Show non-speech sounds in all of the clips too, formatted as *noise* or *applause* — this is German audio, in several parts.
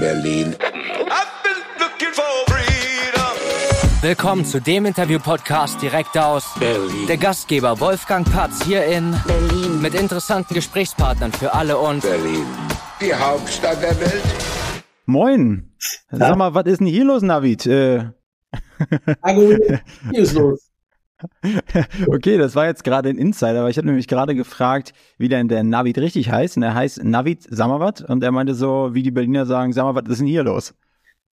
Berlin. Willkommen zu dem Interview-Podcast direkt aus Berlin. der Gastgeber Wolfgang Patz hier in Berlin. mit interessanten Gesprächspartnern für alle und Berlin. Die Hauptstadt der Welt. Moin. Sag mal, was ist denn hier los, Navid? Äh, *laughs* hier ist los. Okay, das war jetzt gerade ein Insider, aber ich habe nämlich gerade gefragt, wie denn der Navid richtig heißt. Und er heißt Navid Samawat und er meinte so, wie die Berliner sagen, sag mal, was ist denn hier los?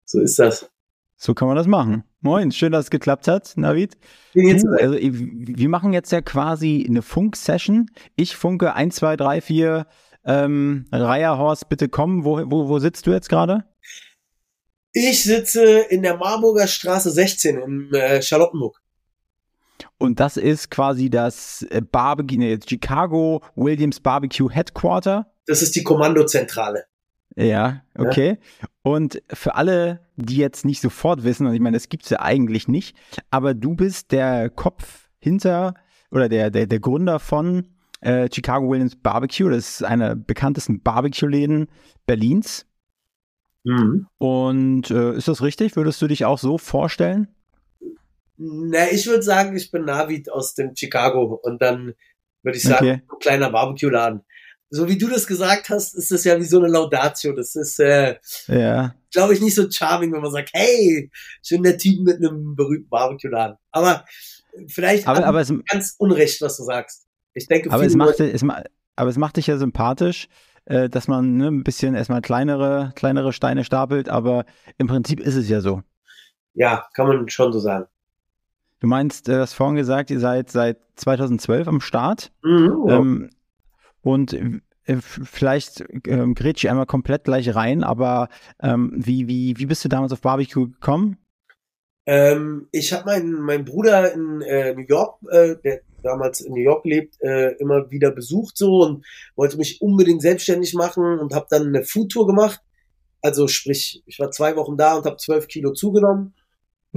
So ist das. So kann man das machen. Moin, schön, dass es geklappt hat, Navid. Also, wir machen jetzt ja quasi eine Funk-Session. Ich funke 1, 2, 3, 4. Ähm, Reierhorst, bitte komm. Wo, wo, wo sitzt du jetzt gerade? Ich sitze in der Marburger Straße 16 in äh, Charlottenburg. Und das ist quasi das äh, Barbecue, nee, Chicago Williams Barbecue Headquarter. Das ist die Kommandozentrale. Ja, okay. Und für alle, die jetzt nicht sofort wissen, und ich meine, das gibt's ja eigentlich nicht, aber du bist der Kopf hinter oder der, der, der Gründer von äh, Chicago Williams Barbecue. Das ist einer der bekanntesten Barbecue-Läden Berlins. Mhm. Und äh, ist das richtig? Würdest du dich auch so vorstellen? Na, ich würde sagen, ich bin Navid aus dem Chicago und dann würde ich sagen, Okay. ein kleiner Barbecue-Laden. So wie du das gesagt hast, ist das ja wie so eine Laudatio. Das ist, äh, Ja. glaube ich, nicht so charming, wenn man sagt, hey, schön der Typ mit einem berühmten Barbecue-Laden. Aber vielleicht Aber, aber ich es, ganz unrecht, was du sagst. Ich denke, Aber es macht, es, aber es macht dich ja sympathisch, äh, dass man ne, ein bisschen erstmal kleinere, kleinere Steine stapelt, aber im Prinzip ist es ja so. Ja, kann man schon so sagen. Du meinst, äh, du hast vorhin gesagt, ihr seid seit 2012 am Start. Mhm, ja. Ähm, und äh, vielleicht ähm, grätsch ich einmal komplett gleich rein, aber ähm, wie, wie, wie bist du damals auf Barbecue gekommen? ähm, ich habe meinen mein Bruder in äh, New York, äh, der damals in New York lebt, äh, immer wieder besucht so und wollte mich unbedingt selbstständig machen und habe dann eine Foodtour gemacht. Also sprich, ich war zwei Wochen da und habe zwölf Kilo zugenommen.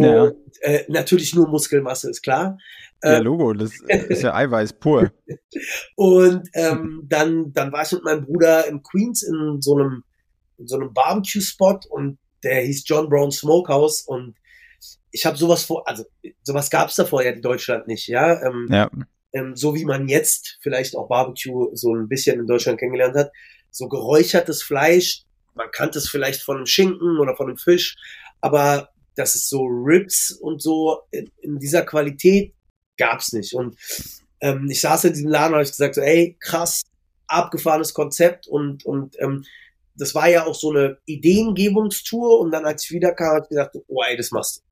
Ja. Und, äh, natürlich nur Muskelmasse, ist klar. Ja, Äh, Logo, das *laughs* ist ja Eiweiß pur. Und ähm, dann, dann war ich mit meinem Bruder in Queens in so einem, in so einem Barbecue-Spot und der hieß John Brown Smokehouse und ich habe sowas vor, also sowas gab's da vorher in Deutschland nicht, ja. Ähm, Ja, ähm, so wie man jetzt vielleicht auch Barbecue so ein bisschen in Deutschland kennengelernt hat. So geräuchertes Fleisch, man kannte es vielleicht von einem Schinken oder von einem Fisch, aber das ist so Ribs und so in, in dieser Qualität gab's nicht. Und ähm, ich saß in diesem Laden und habe gesagt, so, ey, krass, abgefahrenes Konzept und, und ähm, das war ja auch so eine Ideengebungstour und dann als ich wiederkam, habe ich gesagt, oh ey, das machst du.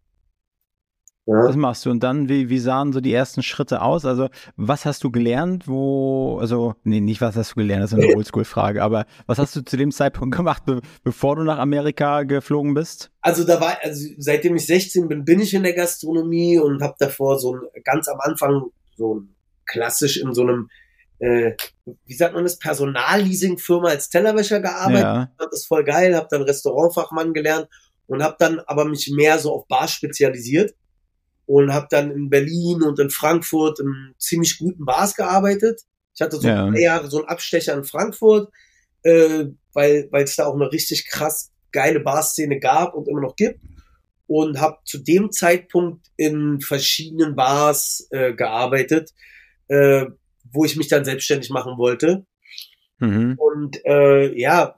Ja. das machst du. Und dann, wie, wie sahen so die ersten Schritte aus? Also, was hast du gelernt, wo, also, nee, nicht was hast du gelernt, das ist eine *laughs* Oldschool-Frage, aber was hast du zu dem Zeitpunkt gemacht, be bevor du nach Amerika geflogen bist? Also da war, also seitdem ich 16 bin, bin ich in der Gastronomie und habe davor so ein, ganz am Anfang so ein klassisch in so einem, äh, wie sagt man das, Personalleasing-Firma als Tellerwäscher gearbeitet. Ja, das voll geil, habe dann Restaurantfachmann gelernt und habe dann aber mich mehr so auf Bar spezialisiert und habe dann in Berlin und in Frankfurt in ziemlich guten Bars gearbeitet. Ich hatte so Ja. drei Jahre so einen Abstecher in Frankfurt, äh, weil es da auch eine richtig krass geile Barszene gab und immer noch gibt und habe zu dem Zeitpunkt in verschiedenen Bars äh, gearbeitet, äh, wo ich mich dann selbstständig machen wollte. mhm. Und äh, ja,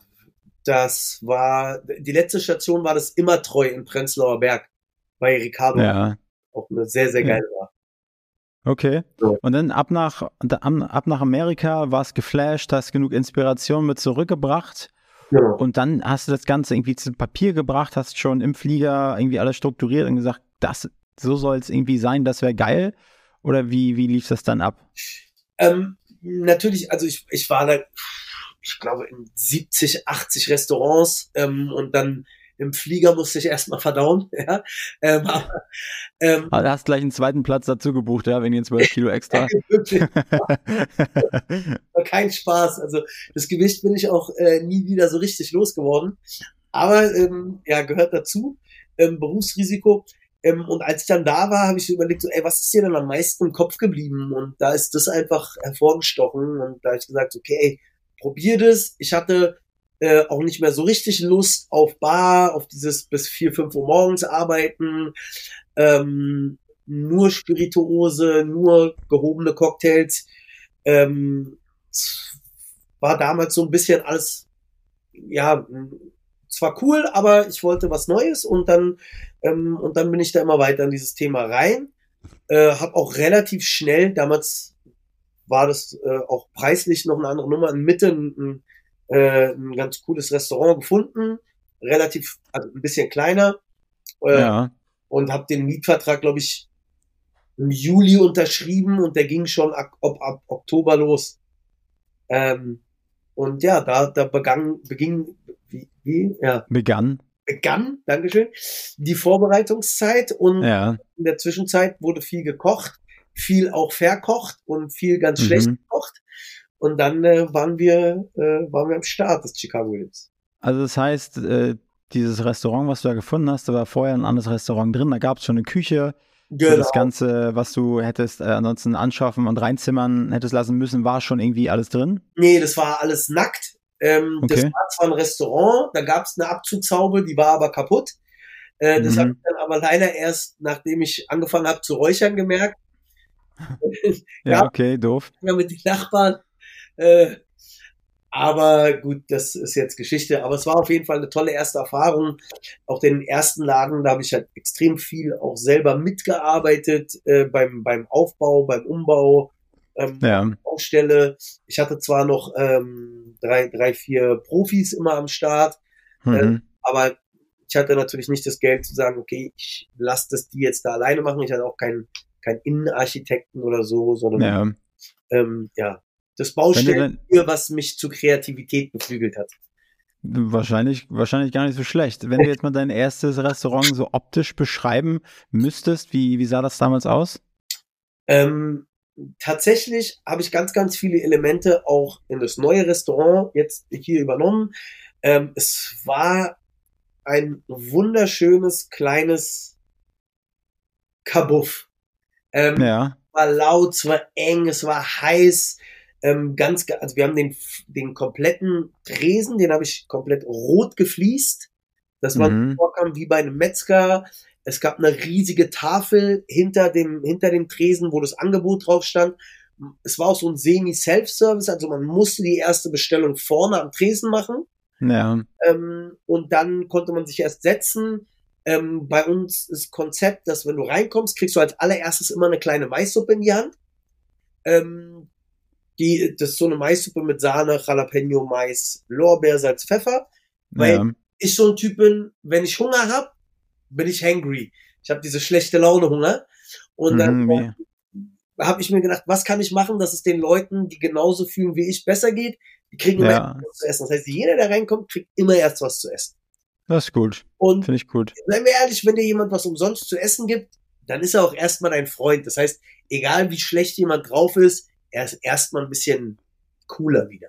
das war die letzte Station war das immer treu in Prenzlauer Berg bei Ricardo. ja, Auch eine sehr, sehr Ja. geile war. okay. So. Und dann ab nach, ab nach Amerika warst geflasht, hast genug Inspiration mit zurückgebracht Genau. und dann hast du das Ganze irgendwie zu Papier gebracht, hast schon im Flieger irgendwie alles strukturiert und gesagt, das, so soll es irgendwie sein, das wäre geil. Oder wie, wie lief das dann ab? Ähm, natürlich, also ich, ich war da, ich glaube, in 70, 80 Restaurants ähm, und dann im Flieger musste ich erstmal verdauen. *laughs* Ja? Ähm, aber, ähm, Ah, Du hast gleich einen zweiten Platz dazu gebucht, ja, wegen den 12 Kilo extra. *laughs* *laughs* kein Spaß. Also das Gewicht bin ich auch äh, nie wieder so richtig losgeworden. Aber ähm, ja, gehört dazu. Ähm, Berufsrisiko. Ähm, und als ich dann da war, habe ich so überlegt, so, ey, was ist dir denn am meisten im Kopf geblieben? Und da ist das einfach hervorgestochen. Und da habe ich gesagt, okay, ey, probier das. Ich hatte äh, auch nicht mehr so richtig Lust auf Bar, auf dieses bis vier, fünf Uhr morgens arbeiten, ähm, nur Spirituose, nur gehobene Cocktails. Ähm, war damals so ein bisschen alles, ja, zwar cool, aber ich wollte was Neues und dann ähm, und dann bin ich da immer weiter in dieses Thema rein. Äh, hab auch relativ schnell, damals war das äh, auch preislich noch eine andere Nummer, in Mitte ein, äh, ein ganz cooles Restaurant gefunden, relativ, also ein bisschen kleiner. Äh, ja. Und habe den Mietvertrag, glaube ich, im Juli unterschrieben und der ging schon ab, ab, Oktober los. Ähm, und ja, da, da begann, beging, wie, wie, ja. Begann. Begann, Dankeschön, die Vorbereitungszeit und ja. in der Zwischenzeit wurde viel gekocht, viel auch verkocht und viel ganz mhm. schlecht gekocht. Und dann äh, waren wir, äh, waren wir am Start des Chicago Williams. Also das heißt, äh, dieses Restaurant, was du da gefunden hast, da war vorher ein anderes Restaurant drin, da gab es schon eine Küche, Genau. Das Ganze, was du hättest äh, ansonsten anschaffen und reinzimmern hättest lassen müssen, war schon irgendwie alles drin? Nee, das war alles nackt. Ähm, okay. Das war zwar ein Restaurant, da gab es eine Abzugshaube, die war aber kaputt. Äh, das mhm. habe ich dann aber leider erst, nachdem ich angefangen habe zu räuchern, gemerkt. *laughs* ja, okay, doof. Ja, mit den Nachbarn. Äh, aber gut, das ist jetzt Geschichte. Aber es war auf jeden Fall eine tolle erste Erfahrung. Auch den ersten Laden, da habe ich halt extrem viel auch selber mitgearbeitet äh, beim, beim Aufbau, beim Umbau, ähm, ja. Baustelle. Ich hatte zwar noch ähm, drei, drei, vier Profis immer am Start, mhm. äh, aber ich hatte natürlich nicht das Geld zu sagen, okay, ich lasse das die jetzt da alleine machen. Ich hatte auch keinen keinen Innenarchitekten oder so, sondern ja, ähm, ja das Baustellen, was mich zu Kreativität beflügelt hat. Wahrscheinlich, wahrscheinlich gar nicht so schlecht. Wenn du *laughs* jetzt mal dein erstes Restaurant so optisch beschreiben müsstest, wie, wie sah das damals aus? Ähm, tatsächlich habe ich ganz, ganz viele Elemente auch in das neue Restaurant jetzt hier übernommen. Ähm, es war ein wunderschönes kleines Kabuff. Ähm, ja. War laut, es war eng, es war heiß ähm, ganz, also wir haben den, den kompletten Tresen, den habe ich komplett rot gefliest. Das war mhm. vorkam wie bei einem Metzger. Es gab eine riesige Tafel hinter dem, hinter dem Tresen, wo das Angebot drauf stand. Es war auch so ein Semi-Self-Service, also man musste die erste Bestellung vorne am Tresen machen. Ja. Ähm, und dann konnte man sich erst setzen. Ähm, bei uns ist Konzept, dass wenn du reinkommst, kriegst du als allererstes immer eine kleine Maissuppe in die Hand. Ähm, die, das ist so eine Maissuppe mit Sahne, Jalapeno, Mais, Lorbeer, Salz, Pfeffer. Weil ja. ich so ein Typ bin, wenn ich Hunger hab, bin ich hangry. Ich habe diese schlechte Laune Hunger. Und dann mhm, habe ich mir gedacht, was kann ich machen, dass es den Leuten, die genauso fühlen wie ich, besser geht? Die kriegen immer ja. was zu essen. Das heißt, jeder, der reinkommt, kriegt immer erst was zu essen. Das ist gut. Und finde ich gut. Seien wir ehrlich, wenn dir jemand was umsonst zu essen gibt, dann ist er auch erstmal dein Freund. Das heißt, egal wie schlecht jemand drauf ist, er ist erstmal ein bisschen cooler wieder.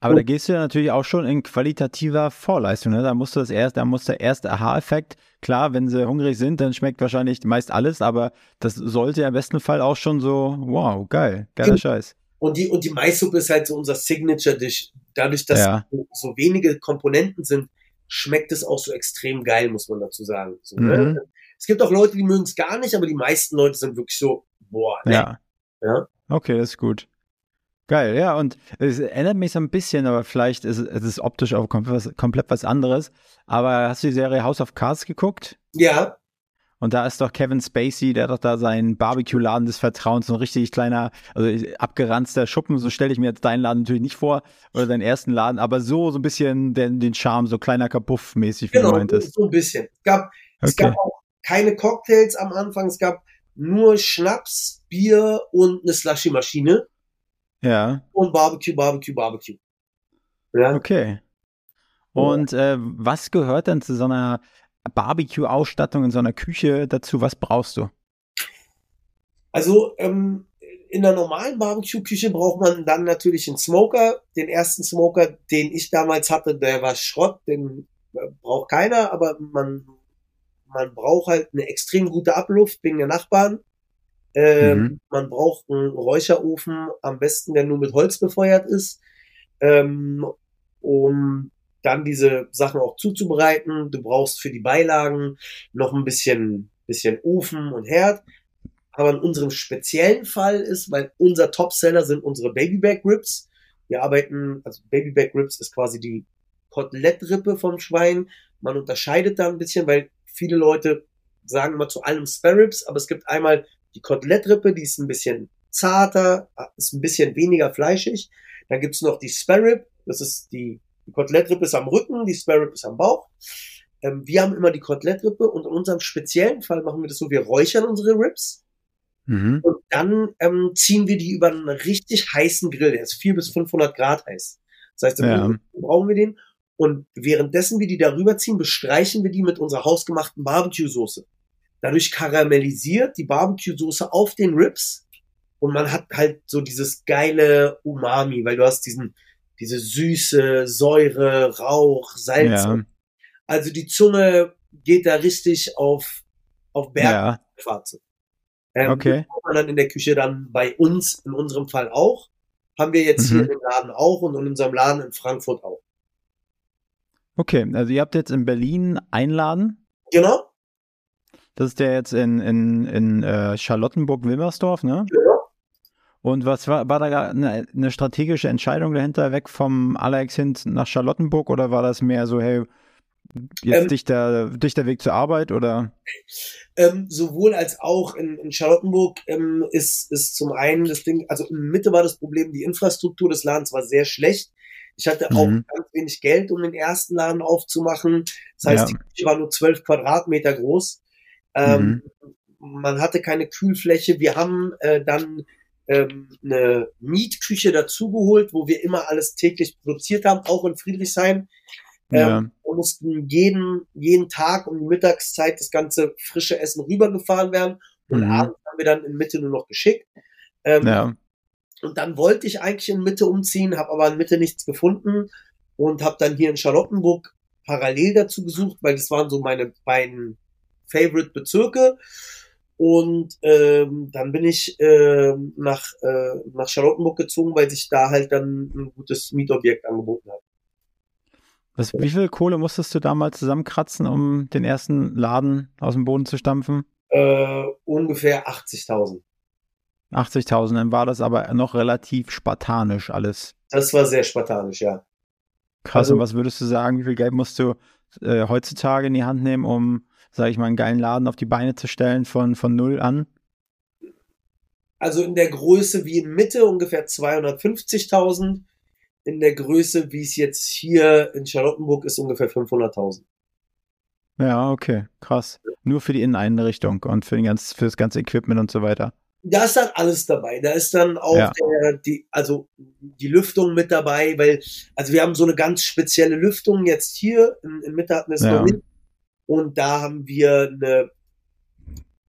Aber und, da gehst du ja natürlich auch schon in qualitativer Vorleistung. Ne? Da musst du das erst, da muss der erste Aha-Effekt. Klar, wenn sie hungrig sind, dann schmeckt wahrscheinlich meist alles, aber das sollte ja im besten Fall auch schon so, wow, geil, geiler Scheiß. Und die, und die Maissuppe ist halt so unser Signature-Dish. Dadurch, dass ja. so wenige Komponenten sind, schmeckt es auch so extrem geil, muss man dazu sagen. So, ne? mhm. ne? Es gibt auch Leute, die mögen es gar nicht, aber die meisten Leute sind wirklich so, boah, ne? ja. Ja. Okay, das ist gut. Geil, ja, und es erinnert mich so ein bisschen, aber vielleicht ist es optisch auch komplett was, komplett was anderes. Aber hast du die Serie House of Cards geguckt? Ja. Und da ist doch Kevin Spacey, der hat doch da seinen Barbecue-Laden des Vertrauens, so ein richtig kleiner, also abgeranzter Schuppen, so stelle ich mir jetzt deinen Laden natürlich nicht vor, oder deinen ersten Laden, aber so, so ein bisschen den, den Charme, so kleiner Kapuff-mäßig, wie genau, du meintest. so ein bisschen. Es gab, okay. es gab auch keine Cocktails am Anfang, es gab nur Schnaps, Bier und eine Slushy-Maschine. Ja. Und Barbecue, Barbecue, Barbecue. Ja. Okay. Und äh, was gehört denn zu so einer Barbecue-Ausstattung in so einer Küche dazu? Was brauchst du? Also ähm, in der normalen Barbecue-Küche braucht man dann natürlich einen Smoker. Den ersten Smoker, den ich damals hatte, der war Schrott, den äh, braucht keiner, aber man man braucht halt eine extrem gute Abluft wegen der Nachbarn. Ähm, mhm. Man braucht einen Räucherofen, am besten der nur mit Holz befeuert ist, ähm, um dann diese Sachen auch zuzubereiten. Du brauchst für die Beilagen noch ein bisschen, bisschen Ofen und Herd. Aber in unserem speziellen Fall ist, weil unser Topseller sind unsere Babyback Ribs. Wir arbeiten, also Babyback Ribs ist quasi die Kotelettrippe vom Schwein. Man unterscheidet da ein bisschen, weil viele Leute sagen immer zu allem Spare Ribs, aber es gibt einmal die Kotelettrippe, die ist ein bisschen zarter, ist ein bisschen weniger fleischig. Dann gibt's noch die Spare Rib, das ist die, die Kotelettrippe ist am Rücken, die Spare Rib ist am Bauch. Ähm, wir haben immer die Kotelettrippe und in unserem speziellen Fall machen wir das so, wir räuchern unsere Ribs Mhm. Und dann ähm, ziehen wir die über einen richtig heißen Grill, der ist 400 bis 500 Grad heiß. Das heißt, ja. brauchen wir den. Und währenddessen wir die darüber ziehen, bestreichen wir die mit unserer hausgemachten Barbecue-Soße. Dadurch karamellisiert die Barbecue-Soße auf den Ribs und man hat halt so dieses geile Umami, weil du hast diesen, diese Süße, Säure, Rauch, Salz. Ja. Also die Zunge geht da richtig auf, auf Bergfahrt. Ja. Ähm, okay. Das man dann in der Küche dann bei uns, in unserem Fall auch. Haben wir jetzt mhm. hier im Laden auch und in unserem Laden in Frankfurt auch. Okay, also ihr habt jetzt in Berlin Einladen. Genau. Das ist der jetzt in, in, in äh, Charlottenburg-Wilmersdorf, ne? Genau. Und was war, war da eine, eine strategische Entscheidung dahinter, weg vom Alex hin nach Charlottenburg oder war das mehr so, hey, Jetzt ähm, dichter, dichter Weg zur Arbeit oder? Ähm, sowohl als auch in, in Charlottenburg ähm, ist, ist zum einen das Ding, also in Mitte war das Problem, die Infrastruktur des Ladens war sehr schlecht. Ich hatte auch mhm. ganz wenig Geld, um den ersten Laden aufzumachen. Das heißt, ja. die Küche war nur zwölf Quadratmeter groß. Ähm, mhm. Man hatte keine Kühlfläche. Wir haben äh, dann ähm, eine Mietküche dazugeholt, wo wir immer alles täglich produziert haben, auch in Friedrichshain. Ja. Ähm, mussten jeden, jeden Tag um die Mittagszeit das ganze frische Essen rübergefahren werden und mhm. abends haben wir dann in Mitte nur noch geschickt. Ähm, ja. Und dann wollte ich eigentlich in Mitte umziehen, habe aber in Mitte nichts gefunden und habe dann hier in Charlottenburg parallel dazu gesucht, weil das waren so meine beiden Favorite Bezirke. Und ähm, dann bin ich äh, nach, äh, nach Charlottenburg gezogen, weil sich da halt dann ein gutes Mietobjekt angeboten hat. Was, wie viel Kohle musstest du damals zusammenkratzen, um den ersten Laden aus dem Boden zu stampfen? Äh, ungefähr 80.000. 80.000, dann war das aber noch relativ spartanisch alles. Das war sehr spartanisch, ja. Krass, also, und was würdest du sagen, wie viel Geld musst du äh, heutzutage in die Hand nehmen, um, sag ich mal, einen geilen Laden auf die Beine zu stellen von, von null an? Also in der Größe wie in Mitte ungefähr 250.000 in der Größe, wie es jetzt hier in Charlottenburg ist, ungefähr 500.000. Ja, okay, krass. Nur für die Inneneinrichtung und für, den ganz, für das ganze Equipment und so weiter. Da ist dann alles dabei. Da ist dann auch ja. der, die, also die Lüftung mit dabei, weil, also wir haben so eine ganz spezielle Lüftung jetzt hier in, in Mitte hatten wir es ja. noch nicht. Und da haben wir eine,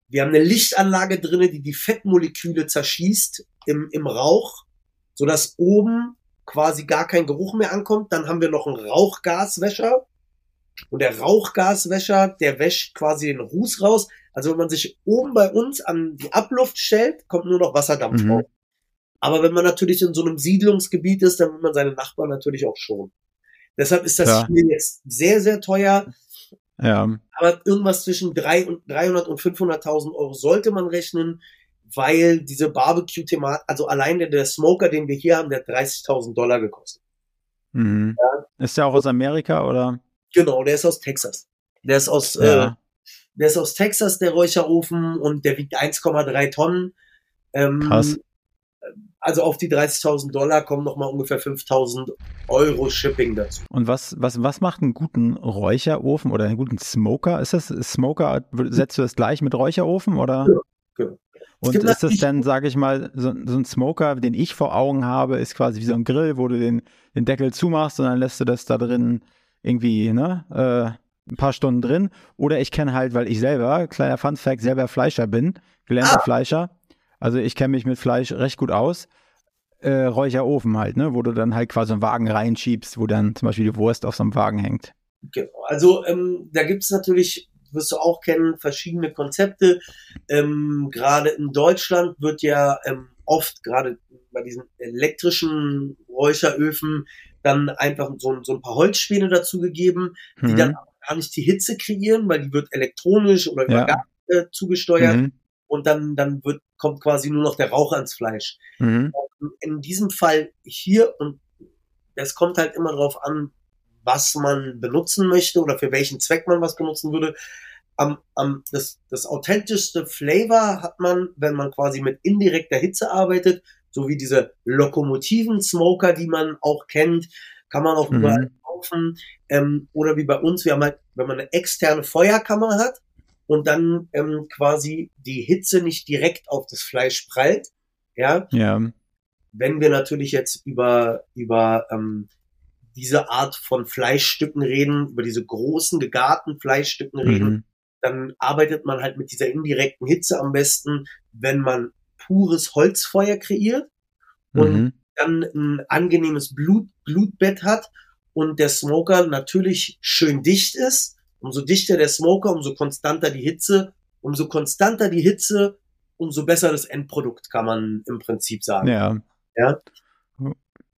wir haben eine Lichtanlage drinne, die die Fettmoleküle zerschießt im, im Rauch, sodass oben quasi gar kein Geruch mehr ankommt. Dann haben wir noch einen Rauchgaswäscher. Und der Rauchgaswäscher, der wäscht quasi den Ruß raus. Also wenn man sich oben bei uns an die Abluft stellt, kommt nur noch Wasserdampf mhm. raus. Aber wenn man natürlich in so einem Siedlungsgebiet ist, dann will man seine Nachbarn natürlich auch schon. Deshalb ist das ja. Spiel jetzt sehr, sehr teuer. Ja. Aber irgendwas zwischen 300 und 500.000 Euro sollte man rechnen weil diese Barbecue-Thematik, also allein der, der, Smoker, den wir hier haben, der hat 30.000 Dollar gekostet. Mhm. Ja. Ist der auch aus Amerika oder? Genau, der ist aus Texas. Der ist aus, ja. äh, der ist aus Texas, der Räucherofen, und der wiegt 1,3 Tonnen. Ähm, Krass. Also auf die 30.000 Dollar kommen nochmal ungefähr 5.000 Euro Shipping dazu. Und was, was, was macht einen guten Räucherofen oder einen guten Smoker? Ist das Smoker, setzt du das gleich mit Räucherofen oder? Ja, genau. Und ist das dann, sage ich mal, so, so, ein Smoker, den ich vor Augen habe, ist quasi wie so ein Grill, wo du den, den Deckel zumachst und dann lässt du das da drin irgendwie, ne, äh, ein paar Stunden drin. Oder ich kenne halt, weil ich selber, kleiner Fun Fact, selber Fleischer bin, gelernter ah. Fleischer. Also ich kenne mich mit Fleisch recht gut aus. Äh, Räucherofen halt, ne, wo du dann halt quasi einen Wagen reinschiebst, wo dann zum Beispiel die Wurst auf so einem Wagen hängt. Genau. Also ähm, da gibt es natürlich wirst du auch kennen, verschiedene Konzepte. Ähm, gerade in Deutschland wird ja ähm, oft, gerade bei diesen elektrischen Räucheröfen, dann einfach so, so ein paar Holzspäne dazugegeben, die Mhm. dann gar nicht die Hitze kreieren, weil die wird elektronisch oder über Ja. Gas äh, zugesteuert Mhm. Und dann, dann wird, kommt quasi nur noch der Rauch ans Fleisch. Mhm. In diesem Fall hier und es kommt halt immer darauf an, was man benutzen möchte oder für welchen Zweck man was benutzen würde. Am, am, das, das authentischste Flavor hat man, wenn man quasi mit indirekter Hitze arbeitet, so wie diese Lokomotiven Smoker, die man auch kennt, kann man auch Mhm. überall kaufen. Ähm, oder wie bei uns, wir haben halt, wenn man eine externe Feuerkammer hat und dann ähm, quasi die Hitze nicht direkt auf das Fleisch prallt, ja, Ja. wenn wir natürlich jetzt über, über ähm, diese Art von Fleischstücken reden, über diese großen gegarten Fleischstücken reden, Mhm. dann arbeitet man halt mit dieser indirekten Hitze am besten, wenn man pures Holzfeuer kreiert und Mhm. dann ein angenehmes Blut, Blutbett hat und der Smoker natürlich schön dicht ist. Umso dichter der Smoker, umso konstanter die Hitze. Umso konstanter die Hitze, umso besser das Endprodukt, kann man im Prinzip sagen. Ja. Ja.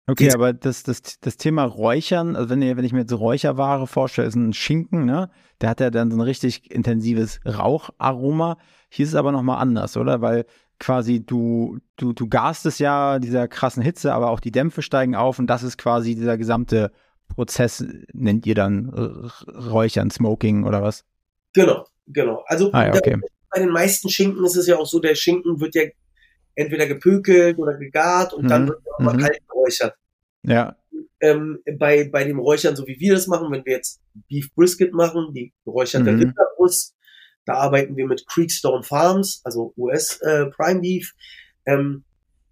Okay, aber das, das, das Thema Räuchern, also wenn, ihr, wenn ich mir jetzt Räucherware vorstelle, ist ein Schinken, ne? Der hat ja dann so ein richtig intensives Raucharoma. Hier ist es aber nochmal anders, oder? Weil quasi du, du, du garst es ja dieser krassen Hitze, aber auch die Dämpfe steigen auf und das ist quasi dieser gesamte Prozess, nennt ihr dann Räuchern, Smoking oder was? Genau, genau. Also Ah, ja, okay. bei den meisten Schinken ist es ja auch so, der Schinken wird ja entweder gepökelt oder gegart und dann Mhm, wird er auch mal mhm. kalt geräuchert. Ja, ähm, bei, bei dem Räuchern, so wie wir das machen, wenn wir jetzt Beef Brisket machen, die geräucherte Mhm. Rinderbrust, da arbeiten wir mit Creekstone Farms, also US äh, Prime Beef. Ähm,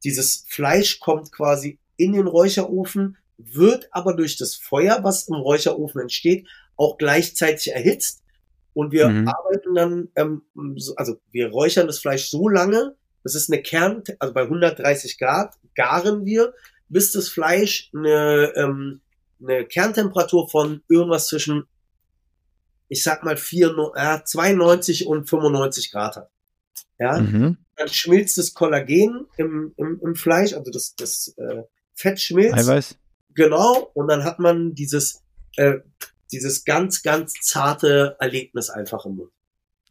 dieses Fleisch kommt quasi in den Räucherofen, wird aber durch das Feuer, was im Räucherofen entsteht, auch gleichzeitig erhitzt. Und wir Mhm. arbeiten dann, ähm, so, also wir räuchern das Fleisch so lange, das ist eine Kern, also bei 130 Grad garen wir, bis das Fleisch eine, ähm, eine Kerntemperatur von irgendwas zwischen, ich sag mal, 4, äh, 92 und 95 Grad hat. Ja, mhm. dann schmilzt das Kollagen im, im, im Fleisch, also das, das äh, Fett schmilzt. Eiweiß. Genau, und dann hat man dieses, äh, dieses ganz, ganz zarte Erlebnis einfach im Mund.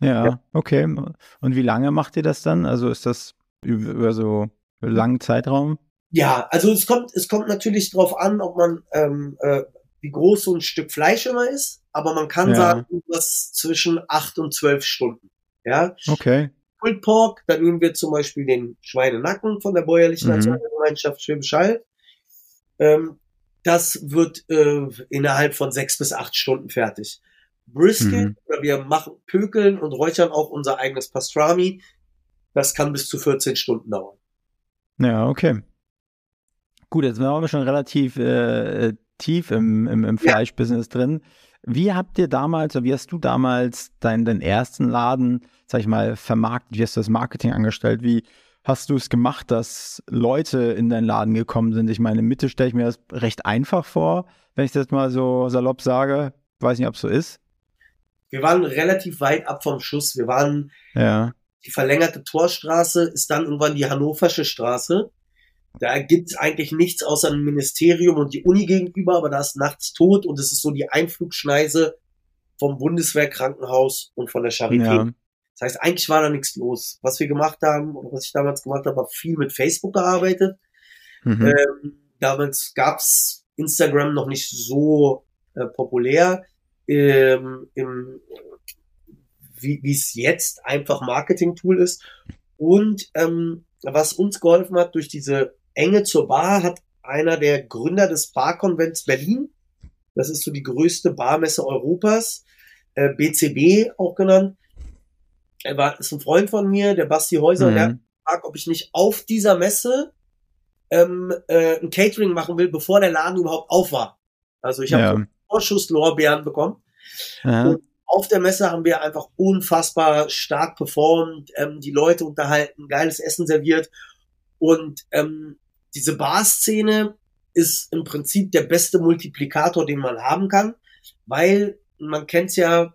Ja, Ja. okay. Und wie lange macht ihr das dann? Also ist das über, so einen langen Zeitraum? Ja, also es kommt, es kommt natürlich drauf an, ob man, ähm, äh, wie groß so ein Stück Fleisch immer ist, aber man kann Ja. sagen, was zwischen acht und zwölf Stunden. Ja, Okay. Pulled Pork, da nehmen wir zum Beispiel den Schweinenacken von der bäuerlichen Mhm. Nationalgemeinschaft Schwäbisch Hall. Ähm, das wird äh, innerhalb von sechs bis acht Stunden fertig. Brisket, Mhm. oder wir machen Pökeln und räuchern auch unser eigenes Pastrami. Das kann bis zu 14 Stunden dauern. Ja, okay. Gut, jetzt waren wir schon relativ äh, tief im, im, im Ja. Fleischbusiness drin. Wie habt ihr damals, oder wie hast du damals deinen, deinen ersten Laden, sag ich mal, vermarktet? Wie hast du das Marketing angestellt? Wie hast du es gemacht, dass Leute in deinen Laden gekommen sind? Ich meine, in Mitte stelle ich mir das recht einfach vor, wenn ich das mal so salopp sage. Weiß nicht, ob es so ist. Wir waren relativ weit ab vom Schuss. Wir waren, Ja. die verlängerte Torstraße ist dann irgendwann die Hannoversche Straße. Da gibt's eigentlich nichts außer ein Ministerium und die Uni gegenüber, aber da ist nachts tot und es ist so die Einflugschneise vom Bundeswehrkrankenhaus und von der Charité. Ja. Das heißt, eigentlich war da nichts los. Was wir gemacht haben, oder was ich damals gemacht habe, war viel mit Facebook gearbeitet. Mhm. Ähm, damals gab's Instagram noch nicht so äh, populär, ähm, im, wie es jetzt einfach Marketing-Tool ist. Und ähm, was uns geholfen hat durch diese Enge zur Bar, hat einer der Gründer des Barkonvents Berlin, das ist so die größte Barmesse Europas, äh, BCB auch genannt. Er war, ist ein Freund von mir, der Basti Häuser, und der hat Mhm. gefragt, ob ich nicht auf dieser Messe ähm, äh, ein Catering machen will, bevor der Laden überhaupt auf war. Also ich habe Ja. Vorschusslorbeeren bekommen. Aha. Und auf der Messe haben wir einfach unfassbar stark performt, ähm, die Leute unterhalten, geiles Essen serviert. Und ähm, diese Bar-Szene ist im Prinzip der beste Multiplikator, den man haben kann, weil man kennt's ja,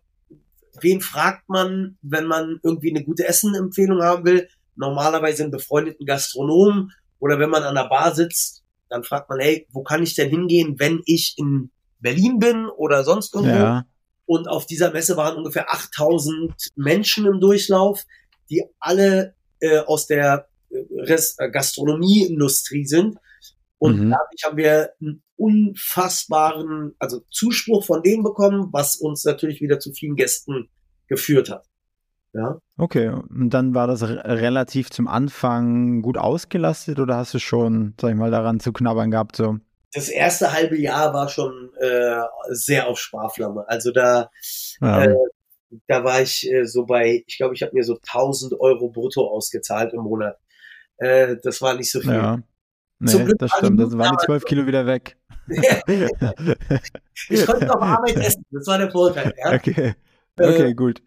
wen fragt man, wenn man irgendwie eine gute Essenempfehlung haben will? Normalerweise einen befreundeten Gastronomen oder wenn man an der Bar sitzt, dann fragt man, hey, wo kann ich denn hingehen, wenn ich in Berlin bin oder sonst irgendwo? Ja. Und auf dieser Messe waren ungefähr 8000 Menschen im Durchlauf, die alle äh, aus der äh, Rest äh, Gastronomieindustrie sind. Und Mhm. dadurch haben wir einen unfassbaren, also Zuspruch von denen bekommen, was uns natürlich wieder zu vielen Gästen geführt hat. Ja. Okay, und dann war das re- relativ zum Anfang gut ausgelastet oder hast du schon, sag ich mal, daran zu knabbern gehabt? So? Das erste halbe Jahr war schon äh, sehr auf Sparflamme. Also da, Ja. Äh, da war ich äh, so bei, ich glaube, ich habe mir so 1000 Euro brutto ausgezahlt im Monat. Äh, das war nicht so viel. ja. Zum Nee, Glück das stimmt. Das waren die damals zwölf so. Kilo wieder weg. *laughs* ich konnte auf Arbeit *laughs* essen. Das war der Vorteil. Ja? Okay. Okay, gut.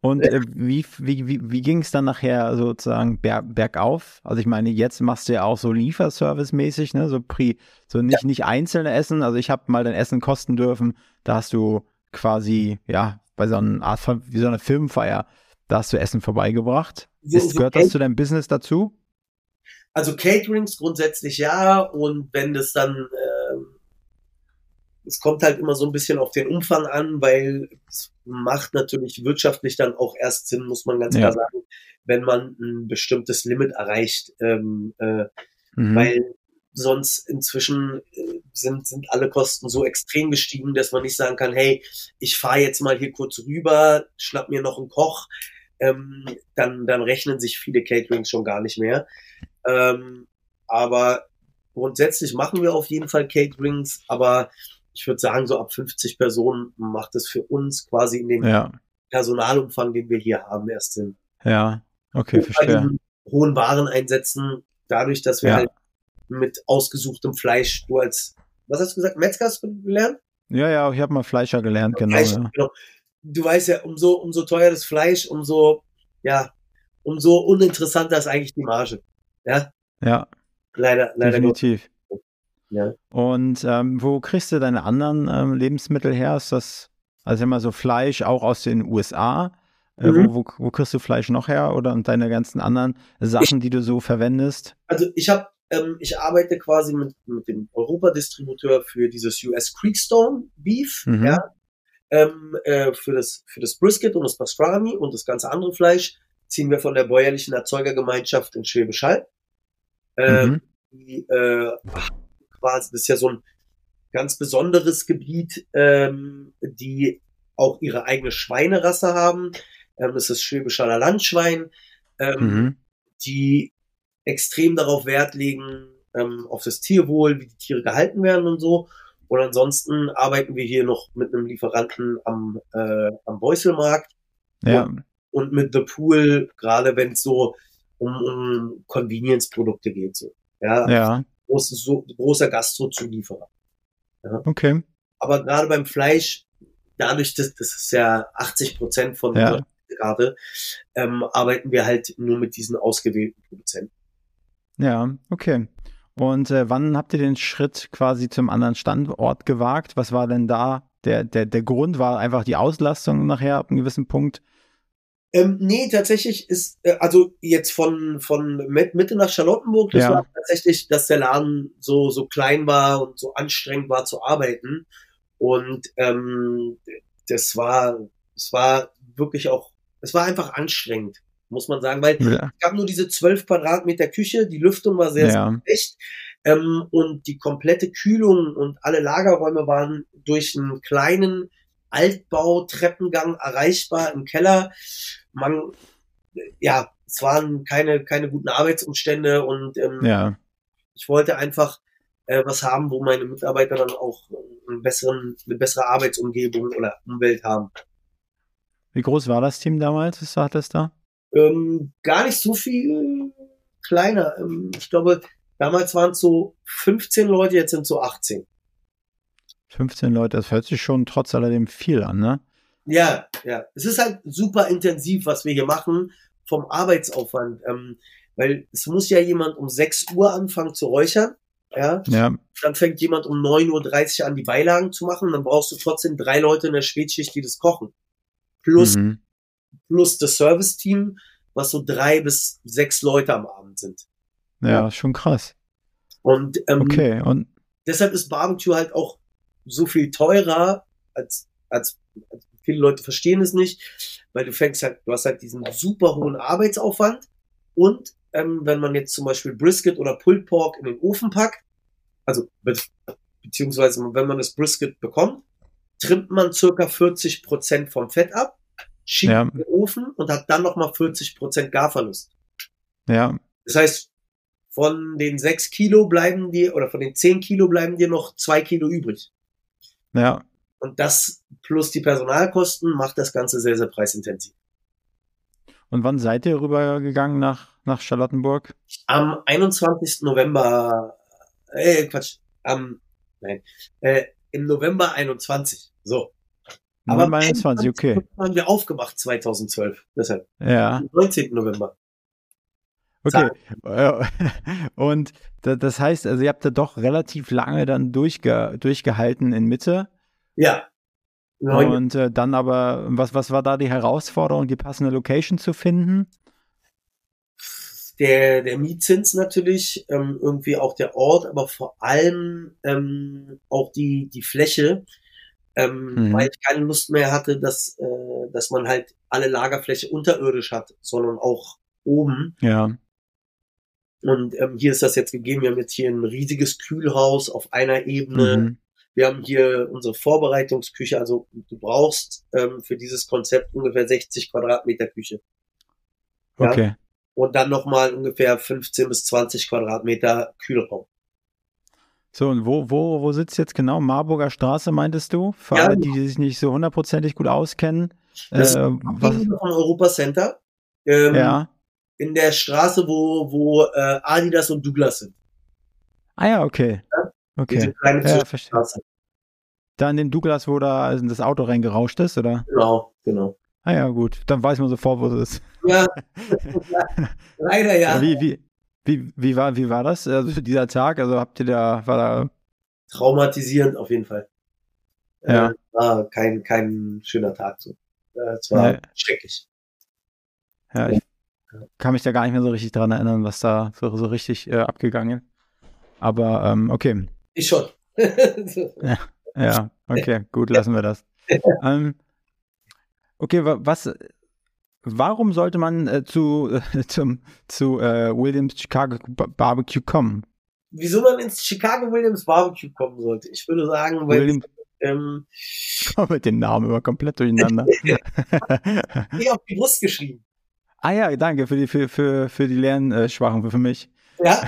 Und äh, wie, wie, wie, wie ging es dann nachher sozusagen ber bergauf? Also ich meine, jetzt machst du ja auch so Lieferservice-mäßig, ne? So, pri so nicht, nicht einzelne Essen. Also ich habe mal dein Essen kosten dürfen. Da hast du quasi, ja, bei so einer Art von, wie so einer Filmfeier, da hast du Essen vorbeigebracht. So- Ist, so gehört das zu deinem Business dazu? Also Caterings grundsätzlich ja. Und wenn das dann, ähm, es kommt halt immer so ein bisschen auf den Umfang an, weil es macht natürlich wirtschaftlich dann auch erst Sinn, muss man ganz Ja. klar sagen, wenn man ein bestimmtes Limit erreicht. Ähm, äh, Mhm. weil sonst inzwischen äh, sind, sind alle Kosten so extrem gestiegen, dass man nicht sagen kann, hey, ich fahre jetzt mal hier kurz rüber, schnapp mir noch einen Koch, ähm, dann, dann rechnen sich viele Caterings schon gar nicht mehr. Ähm, aber grundsätzlich machen wir auf jeden Fall Caterings, aber ich würde sagen, so ab 50 Personen macht es für uns quasi in dem ja, Personalumfang, den wir hier haben, erst Sinn. ja. Okay, Und bei verstehe. den hohen Wareneinsätzen, dadurch, dass wir Ja. halt mit ausgesuchtem Fleisch, du als, was hast du gesagt, Metzger hast du gelernt? Ja, ja, ich habe mal Fleischer gelernt, genau. Fleisch, Ja. genau. Du weißt ja, umso, umso teuer das Fleisch, umso, ja, umso uninteressanter ist eigentlich die Marge. Ja, ja, leider, leider. definitiv. Ja. Und ähm, wo kriegst du deine anderen ähm, Lebensmittel her? Ist das, also immer so Fleisch auch aus den USA? Äh, Mhm. wo, wo, wo kriegst du Fleisch noch her? Oder und deine ganzen anderen Sachen, die du so verwendest? Also ich habe, ähm, ich arbeite quasi mit, mit dem Europa-Distributeur für dieses US Creekstone Beef, Mhm. ja, ähm, äh, für das für das Brisket und das Pastrami und das ganze andere Fleisch ziehen wir von der bäuerlichen Erzeugergemeinschaft in Schwäbisch Hall. Ähm, Mhm. die, äh, quasi, das ist ja so ein ganz besonderes Gebiet, ähm, die auch ihre eigene Schweinerasse haben. Ähm, das ist Schwäbischer Landschwein. Ähm, Mhm. die extrem darauf Wert legen, ähm, auf das Tierwohl, wie die Tiere gehalten werden und so. Und ansonsten arbeiten wir hier noch mit einem Lieferanten am, äh, am Beuselmarkt Ja, und mit The Pool, gerade wenn es so um, um Convenience-Produkte geht. So. Ja, ja, groß, so, großer Gastro-Zulieferer. okay. Aber gerade beim Fleisch, dadurch, dass das ist ja 80 Prozent von Ja. gerade, ähm, arbeiten wir halt nur mit diesen ausgewählten Produzenten. Ja, okay. Und äh, wann habt ihr den Schritt quasi zum anderen Standort gewagt? Was war denn da der, der, der Grund? War einfach die Auslastung nachher ab einem gewissen Punkt? Ähm, nee, tatsächlich ist, äh, also jetzt von, von Mitte nach Charlottenburg, das Ja. war tatsächlich, dass der Laden so, so klein war und so anstrengend war zu arbeiten. Und ähm, das war, es war wirklich auch, es war einfach anstrengend, muss man sagen, weil Ja. es gab nur diese 12 Quadratmeter Küche, die Lüftung war sehr, sehr Ja, schlecht. Ähm, und die komplette Kühlung und alle Lagerräume waren durch einen kleinen Altbau-Treppengang erreichbar im Keller. Man, ja, es waren keine, keine guten Arbeitsumstände und ähm, ja, ich wollte einfach äh, was haben, wo meine Mitarbeiter dann auch einen besseren, eine bessere Arbeitsumgebung oder Umwelt haben. Wie groß war das Team damals, was du hattest da? Ähm, gar nicht so viel kleiner. Ähm, ich glaube, damals waren es so 15 Leute, jetzt sind es so 18. 15 Leute, das hört sich schon trotz alledem viel an, ne? Ja, ja. Es ist halt super intensiv, was wir hier machen vom Arbeitsaufwand. Ähm, weil es muss ja jemand um 6 Uhr anfangen zu räuchern. Ja, Ja, dann fängt jemand um 9.30 Uhr an, die Beilagen zu machen. Dann brauchst du trotzdem drei Leute in der Spätschicht, die das kochen. Plus, mhm. plus das Service-Team, was so drei bis sechs Leute am Abend sind. ja, schon krass. Und, ähm, Okay, und deshalb ist Barbecue halt auch so viel teurer als, als, als viele Leute verstehen es nicht, weil du fängst halt, du hast halt diesen super hohen Arbeitsaufwand und ähm, wenn man jetzt zum Beispiel Brisket oder Pulled Pork in den Ofen packt, also be beziehungsweise wenn man das Brisket bekommt, trimmt man circa 40 Prozent vom Fett ab, schiebt Ja. in den Ofen und hat dann nochmal 40 Prozent Garverlust. ja, Das heißt, von den 6 Kilo bleiben dir, oder von den 10 Kilo bleiben dir noch 2 Kilo übrig. ja, Und das plus die Personalkosten macht das Ganze sehr, sehr preisintensiv. Und wann seid ihr rübergegangen nach, nach Charlottenburg? Am 21. November, äh, Quatsch, am, nein, äh, im November 21. So. Aber November 21, okay. haben wir aufgemacht 2012. Deshalb. Ja, Am 19. November. okay. Äh, *laughs* Und da- das heißt, also ihr habt da doch relativ lange dann durchge durchgehalten in Mitte. Ja. Und äh, dann aber, was, was war da die Herausforderung, die passende Location zu finden? der, der Mietzins natürlich, ähm, irgendwie auch der Ort, aber vor allem ähm, auch die, die Fläche, ähm, Mhm. weil ich keine Lust mehr hatte, dass, äh, dass man halt alle Lagerfläche unterirdisch hat, sondern auch oben. Ja, Und ähm, hier ist das jetzt gegeben. Wir haben jetzt hier ein riesiges Kühlhaus auf einer Ebene. mhm. Wir haben hier unsere Vorbereitungsküche. Also du brauchst ähm, für dieses Konzept ungefähr 60 Quadratmeter Küche. Ja. okay. Und dann nochmal ungefähr 15 bis 20 Quadratmeter Kühlraum. So, und wo, wo, wo sitzt jetzt genau? Marburger Straße, meintest du? Für Ja, alle, die sich nicht so hundertprozentig gut auskennen. Das äh, was, vom Europa Center. Ähm, ja. In der Straße, wo, wo äh, Adidas und Douglas sind. Ah ja, okay. Diese Okay. kleine Ja. Zwischenstraße. Da in dem Douglas, wo da das Auto reingerauscht ist, oder? Genau, genau. Ah ja, gut. Dann weiß man sofort, wo es ist. Ja, *laughs* leider ja. Wie, wie, wie, wie, war, wie war das? Also dieser Tag? Also habt ihr da, war da, Traumatisierend auf jeden Fall. Ja. Äh, war kein, kein schöner Tag so. Äh, es war Nee. schrecklich. ja, ich kann mich da gar nicht mehr so richtig dran erinnern, was da so, so richtig äh, abgegangen ist. Aber ähm, okay. Ich schon. *laughs* Ja, okay, gut, lassen wir das. *laughs* ähm, okay, wa- was, warum sollte man äh, zu, äh, *laughs* zum, zu äh, Williams Chicago Ba- Barbecue kommen? Wieso man ins Chicago Williams Barbecue kommen sollte? Ich würde sagen, weil William, ähm, ich komme mit dem Namen immer komplett durcheinander. eh auf die Brust geschrieben. ah ja, danke für die, für, für, für die Lernschwachen, für mich. Ja,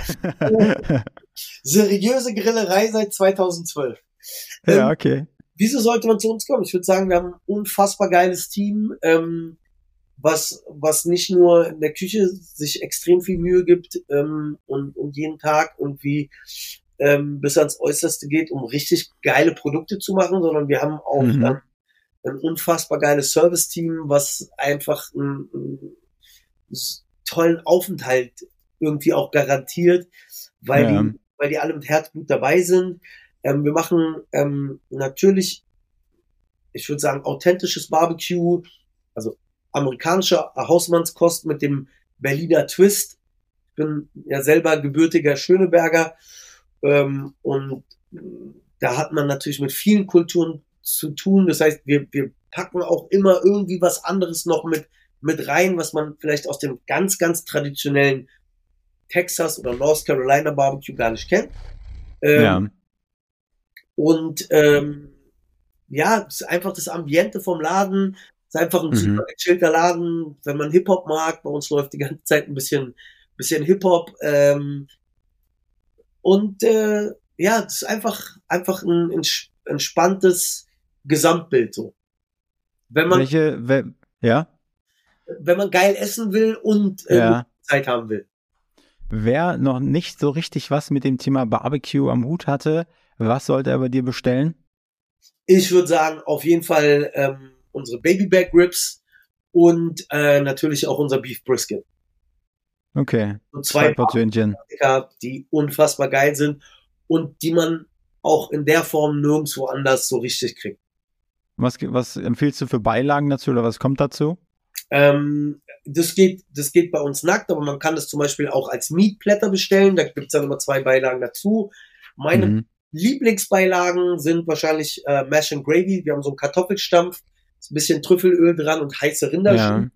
seriöse Grillerei seit 2012. ja, Ähm, okay. wieso sollte man zu uns kommen? Ich würde sagen, wir haben ein unfassbar geiles Team, ähm, was, was nicht nur in der Küche sich extrem viel Mühe gibt ähm, und, und jeden Tag irgendwie ähm, bis ans Äußerste geht, um richtig geile Produkte zu machen, sondern wir haben auch Mhm. dann ein unfassbar geiles Service-Team, was einfach einen, einen tollen Aufenthalt irgendwie auch garantiert, weil, Ja. die, weil die alle mit Herzblut dabei sind. Ähm, wir machen ähm, natürlich, ich würde sagen, authentisches Barbecue, also amerikanische Hausmannskost mit dem Berliner Twist. Ich bin ja selber gebürtiger Schöneberger ähm, und da hat man natürlich mit vielen Kulturen zu tun. Das heißt, wir, wir packen auch immer irgendwie was anderes noch mit, mit rein, was man vielleicht aus dem ganz, ganz traditionellen Texas oder North Carolina Barbecue gar nicht kennt. Ähm, ja. Und ähm, ja, es ist einfach das Ambiente vom Laden. Es ist einfach ein Mhm. super gechillter Laden. Wenn man Hip-Hop mag, bei uns läuft die ganze Zeit ein bisschen, bisschen Hip-Hop. Ähm, und äh, ja, es ist einfach, einfach ein ents- entspanntes Gesamtbild so. Wenn man, Welche, wel, ja? wenn man geil essen will und äh, Ja. Zeit haben will. Wer noch nicht so richtig was mit dem Thema Barbecue am Hut hatte, was sollte er bei dir bestellen? Ich würde sagen, auf jeden Fall ähm, unsere Baby Back Ribs und äh, natürlich auch unser Beef Brisket. Okay, So zwei zwei Portionchen. Paprika, die unfassbar geil sind und die man auch in der Form nirgendwo anders so richtig kriegt. Was, was empfiehlst du für Beilagen dazu oder was kommt dazu? Ähm, das geht, das geht bei uns nackt, aber man kann das zum Beispiel auch als Meatplatter bestellen. Da gibt's dann immer zwei Beilagen dazu. Meine Mhm. Lieblingsbeilagen sind wahrscheinlich äh, Mash and Gravy. Wir haben so einen Kartoffelstampf, ein bisschen Trüffelöl dran und heiße Rinderschinken. Ja.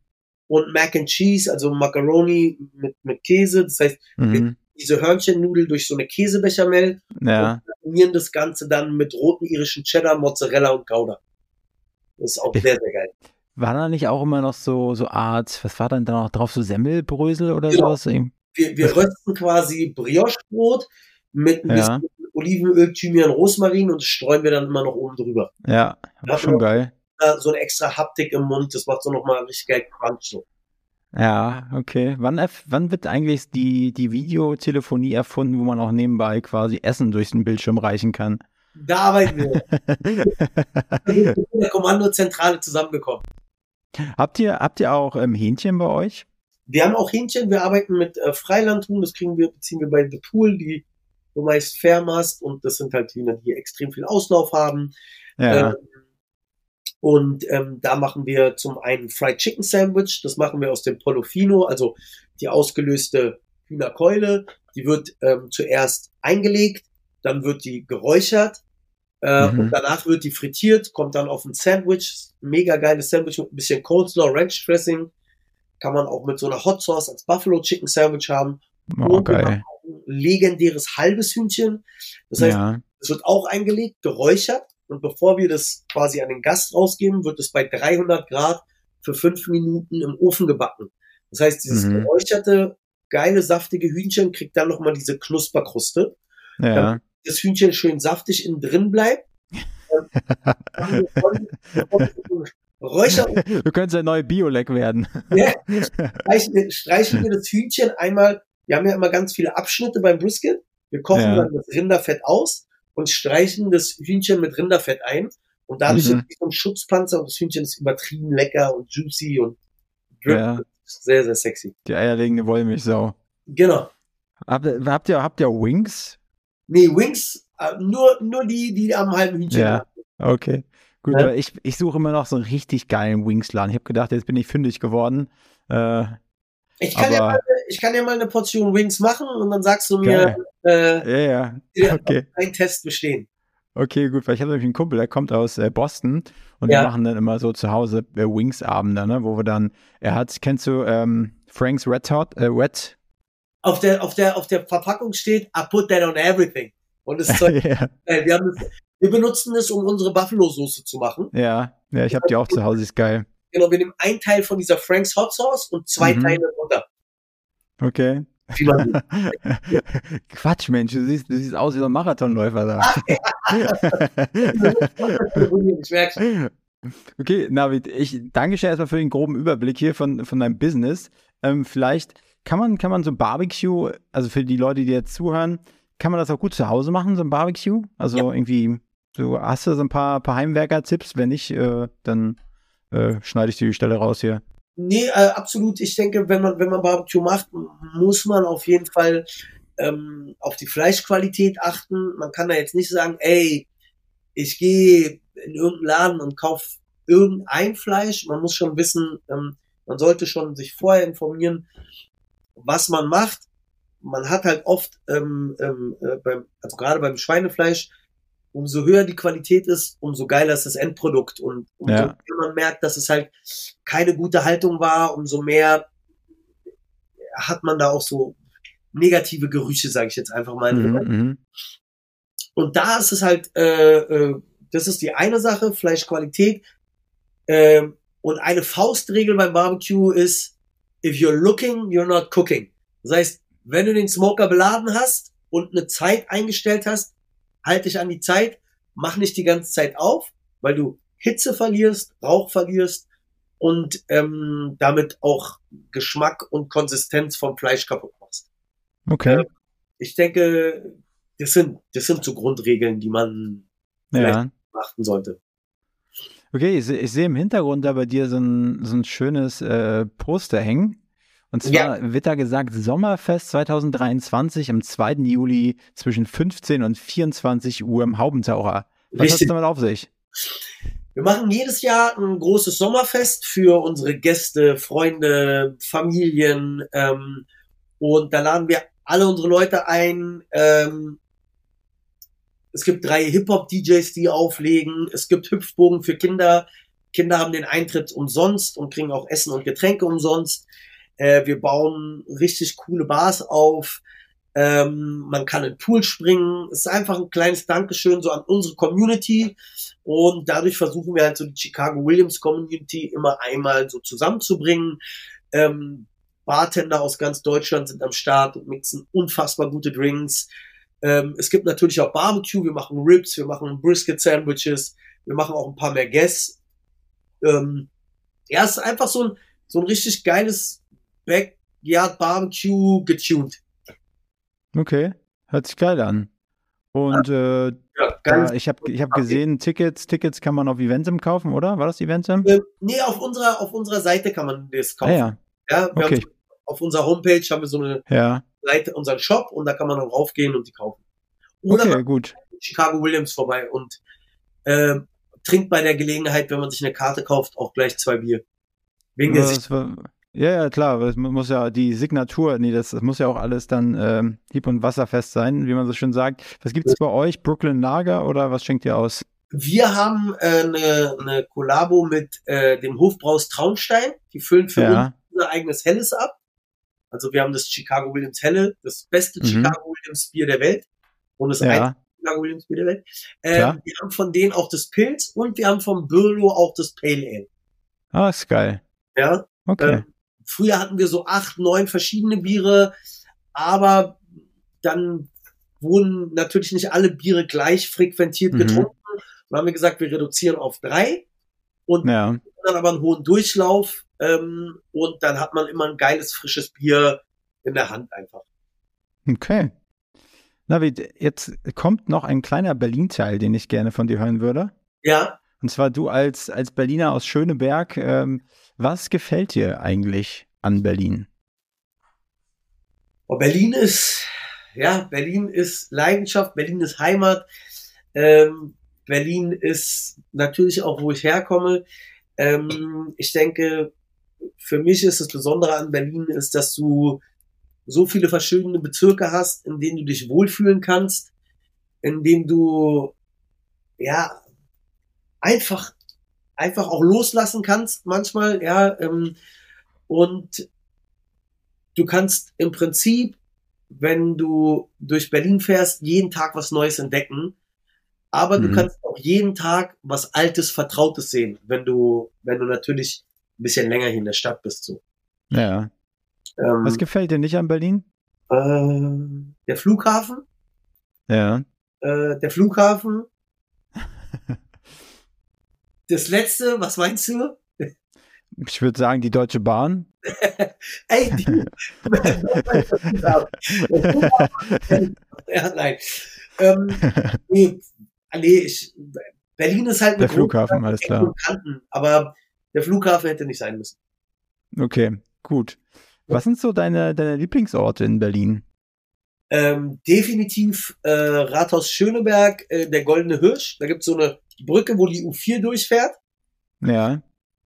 Und Mac and Cheese, also Macaroni mit, mit Käse. Das heißt, Mhm. diese Hörnchennudel durch so eine Käsebechamel Ja. und garnieren das Ganze dann mit roten irischen Cheddar, Mozzarella und Gouda. Das ist auch sehr, sehr geil. War da nicht auch immer noch so, so Art, was war denn da noch drauf, so Semmelbrösel oder Genau. sowas? Wir, wir rösten quasi Brioche-Brot mit ein Ja. bisschen Olivenöl, Thymian, Rosmarin und das streuen wir dann immer noch oben drüber. Ja, Ja, schon geil. So eine extra Haptik im Mund, das macht so nochmal richtig geil Crunch so. Ja, okay. Wann, wann wird eigentlich die, die Videotelefonie erfunden, wo man auch nebenbei quasi Essen durch den Bildschirm reichen kann? Da arbeiten wir. *laughs* Wir sind in der Kommandozentrale zusammengekommen. Habt ihr, habt ihr auch ähm, Hähnchen bei euch? Wir haben auch Hähnchen, wir arbeiten mit äh, Freilandhuhn, das kriegen wir, beziehen wir bei The Pool, die du meist Fairmast und das sind halt Hühner, die extrem viel Auslauf haben. Ja. Ähm, und ähm, da machen wir zum einen Fried Chicken Sandwich, das machen wir aus dem Polofino, also die ausgelöste Hühnerkeule. Die wird ähm, zuerst eingelegt, dann wird die geräuchert äh, Mhm. und danach wird die frittiert, kommt dann auf ein Sandwich. Mega geiles Sandwich mit ein bisschen Coleslaw, Ranch Dressing. Kann man auch mit so einer Hot Sauce als Buffalo Chicken Sandwich haben. oh, Und geil. ein legendäres halbes Hühnchen. Das heißt, ja. es wird auch eingelegt, geräuchert und bevor wir das quasi an den Gast rausgeben, wird es bei 300 Grad für fünf Minuten im Ofen gebacken. Das heißt, dieses Mhm. geräucherte, geile, saftige Hühnchen kriegt dann nochmal diese Knusperkruste. Ja. Das Hühnchen schön saftig innen drin bleibt. Räucher *laughs* Du könntest ein neuer Biolek werden. ja, streichen, wir- streichen wir das Hühnchen einmal. Wir haben ja immer ganz viele Abschnitte beim Brisket. Wir kochen Ja. dann das Rinderfett aus und streichen das Hühnchen mit Rinderfett ein. Und dadurch Mhm. ist so ein Schutzpanzer und das Hühnchen ist übertrieben lecker und juicy und Ja. sehr, sehr sexy. Die eierlegende Wollmilchsau. Genau. Habt, habt ihr, habt ihr Wings? Nee, Wings, äh, nur, nur die, die am halben Hühnchen. Ja. Okay. Gut, Ja. ich, ich suche immer noch so einen richtig geilen Wingsladen. Ich habe gedacht, jetzt bin ich fündig geworden. Äh, Ich kann, ja mal, ich kann ja mal eine Portion Wings machen und dann sagst du mir, äh, ja. ja, *laughs* Okay. ein Test bestehen. Okay, gut, weil ich habe nämlich einen Kumpel, der kommt aus äh, Boston und Ja. wir machen dann immer so zu Hause äh, Wings-Abende, ne, wo wir dann, er hat, kennst du ähm, Frank's Red Hot, äh, Red? Auf der, auf der, auf der Verpackung steht, I put that on everything. Und das Zeug, *laughs* ja, äh, wir haben das, wir benutzen es, um unsere Buffalo-Soße zu machen. ja, ja, ich habe die auch zu Hause, ist geil. Genau, wir nehmen einen Teil von dieser Frank's Hot Sauce und zwei Mhm. Teile Butter. Okay. *laughs* Quatsch, Mensch, du siehst, du siehst aus wie so ein Marathonläufer da. *laughs* ich merke schon. Okay, Navid, ich danke dir erstmal für den groben Überblick hier von, von deinem Business. Ähm, vielleicht kann man, kann man so ein Barbecue, also für die Leute, die jetzt zuhören, kann man das auch gut zu Hause machen, so ein Barbecue? Also Ja. irgendwie, so hast du so ein paar, paar Heimwerker-Tipps? Wenn nicht, äh, dann äh, schneide ich die Stelle raus hier. Nee, äh, absolut. Ich denke, wenn man, wenn man Barbecue macht, muss man auf jeden Fall ähm, auf die Fleischqualität achten. Man kann da jetzt nicht sagen, ey, ich gehe in irgendeinen Laden und kauf irgendein Fleisch. Man muss schon wissen, ähm, man sollte schon sich vorher informieren, was man macht. Man hat halt oft, ähm, ähm, äh, beim, also gerade beim Schweinefleisch, umso höher die Qualität ist, umso geiler ist das Endprodukt. Und umso Ja. mehr man merkt, dass es halt keine gute Haltung war, umso mehr hat man da auch so negative Gerüche, sage ich jetzt einfach mal. Mhm, mhm. Und da ist es halt, äh, äh, das ist die eine Sache, Fleischqualität. Ähm, und eine Faustregel beim Barbecue ist, if you're looking, you're not cooking. Das heißt, wenn du den Smoker beladen hast und eine Zeit eingestellt hast, halt dich an die Zeit, mach nicht die ganze Zeit auf, weil du Hitze verlierst, Rauch verlierst und ähm, damit auch Geschmack und Konsistenz vom Fleisch kaputt machst. Okay, Ich denke, das sind, das sind so Grundregeln, die man ja. beachten sollte. Okay, ich, ich sehe im Hintergrund da bei dir so ein, so ein schönes äh, Poster hängen. Und zwar wird da gesagt, Sommerfest 2023 am 2. Juli zwischen 15 und 24 Uhr im Haubentaucher. Was hat Richtig. damit auf sich? Wir machen jedes Jahr ein großes Sommerfest für unsere Gäste, Freunde, Familien. Ähm, und da laden wir alle unsere Leute ein. Ähm, es gibt drei Hip-Hop-DJs, die auflegen. Es gibt Hüpfbogen für Kinder. Kinder haben den Eintritt umsonst und kriegen auch Essen und Getränke umsonst. Äh, wir bauen richtig coole Bars auf. Ähm, man kann in den Pool springen. Es ist einfach ein kleines Dankeschön so an unsere Community. Und dadurch versuchen wir halt so die Chicago Williams Community immer einmal so zusammenzubringen. Ähm, Bartender aus ganz Deutschland sind am Start und mixen unfassbar gute Drinks. Ähm, es gibt natürlich auch Barbecue. Wir machen Ribs, wir machen Brisket Sandwiches. Wir machen auch ein paar mehr Guests. Ähm, ja, es ist einfach so ein, so ein richtig geiles Backyard Barbecue getuned. Okay, hört sich geil an. Und äh, Ja, ja, ich habe ich hab gesehen, Tickets, Tickets kann man auf Eventim kaufen, oder? War das Eventim? Äh, nee, auf unserer, auf unserer Seite kann man das Ah, kaufen. ja, Ja, wir okay. haben auf unserer Homepage haben wir so eine Ja, Seite, unseren Shop und da kann man dann raufgehen und die kaufen. Oder okay, man gut. Chicago Williams vorbei und äh, trinkt bei der Gelegenheit, wenn man sich eine Karte kauft, auch gleich zwei Bier. Wegen der Sicht. Ja, ja, klar, es mu- muss ja die Signatur, nee, das, das muss ja auch alles dann ähm, hieb- und wasserfest sein, wie man so schön sagt. Was gibt's bei euch? Brooklyn Lager oder was schenkt ihr aus? Wir haben äh, eine, eine Kollabo mit äh, dem Hofbraus Traunstein. Die füllen für uns Ja, unser eigenes Helles ab. Also wir haben das Chicago Williams Helle, das beste Mhm. Chicago Williams Bier der Welt. Und das einzige ja, Chicago Williams Bier der Welt. Ähm, wir haben von denen auch das Pilz und wir haben vom Birlo auch das Pale Ale. ah, ist geil. Ja, Okay. ähm, früher hatten wir so acht, neun verschiedene Biere, aber dann wurden natürlich nicht alle Biere gleich frequentiert Mhm. getrunken. Dann haben wir gesagt, wir reduzieren auf drei und Ja, dann aber einen hohen Durchlauf ähm, und dann hat man immer ein geiles, frisches Bier in der Hand einfach. okay. Navid, jetzt kommt noch ein kleiner Berlin-Teil, den ich gerne von dir hören würde. Ja, Und zwar du als, als Berliner aus Schöneberg. Ähm, was gefällt dir eigentlich an Berlin? Und Berlin ist, ja, Berlin ist Leidenschaft, Berlin ist Heimat, ähm, Berlin ist natürlich auch, wo ich herkomme. Ähm, ich denke, für mich ist das Besondere an Berlin ist, dass du so viele verschiedene Bezirke hast, in denen du dich wohlfühlen kannst, in denen du, ja, einfach, einfach auch loslassen kannst manchmal, ja, ähm, und du kannst im Prinzip, wenn du durch Berlin fährst, jeden Tag was Neues entdecken. Aber du Mhm. kannst auch jeden Tag was Altes, Vertrautes sehen, wenn du, wenn du natürlich bisschen länger hier in der Stadt bist. So. Ja. Ähm, Was gefällt dir nicht an Berlin? äh, der Flughafen, Ja. äh, der Flughafen. *laughs* Das letzte, was meinst du? Ich würde sagen, die Deutsche Bahn. *laughs* Ey, die, ja, nein. Ähm, *laughs* nee, nee, ich, Berlin ist halt Der Flughafen, alles klar. Kanten, aber der Flughafen hätte nicht sein müssen. Okay, gut. Was sind so deine, deine Lieblingsorte in Berlin? Ähm, definitiv äh, Rathaus Schöneberg, äh, der Goldene Hirsch. Da gibt's so eine Brücke, wo die U4 durchfährt. Ja,